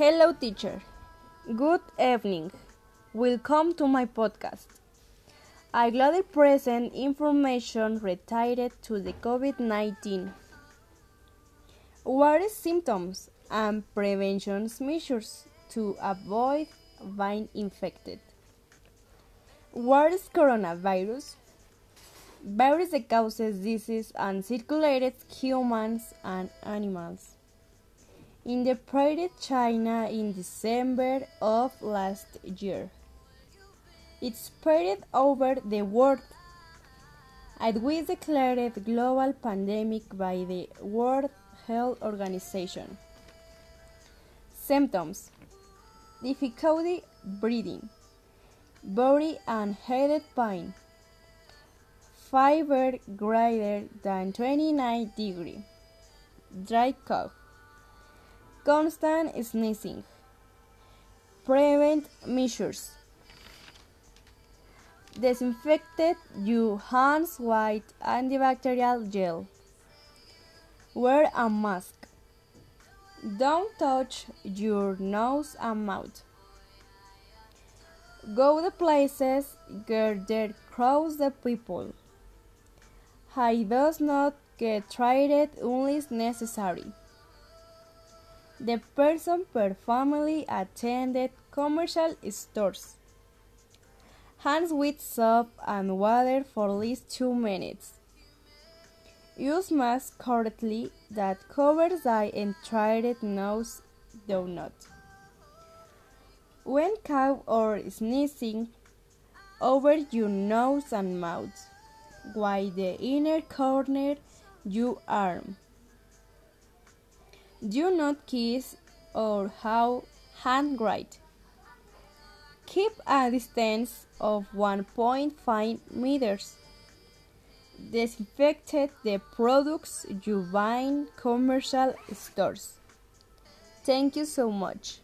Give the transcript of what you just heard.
Hello, teacher. Good evening. Welcome to my podcast. I gladly present information related to the COVID 19. What are symptoms and prevention measures to avoid being infected? What is coronavirus? Virus that causes disease and circulates humans and animals in the Prairie China in December of last year. It spread over the world. It was declared global pandemic by the World Health Organization. Symptoms Difficulty breathing, body and head pain, fever greater than 29 degree, dry cough, constant sneezing. Prevent measures. Disinfected your hands with antibacterial gel. Wear a mask. Don't touch your nose and mouth. Go to places where there crowds the people. I does not get treated unless necessary. The person per family attended commercial stores. Hands with soap and water for at least two minutes. Use mask correctly that covers the entire nose do not. When cough or sneezing, over your nose and mouth, while the inner corner your arm. Do not kiss or how hand write. Keep a distance of 1.5 meters. Disinfect the products you buy in commercial stores. Thank you so much.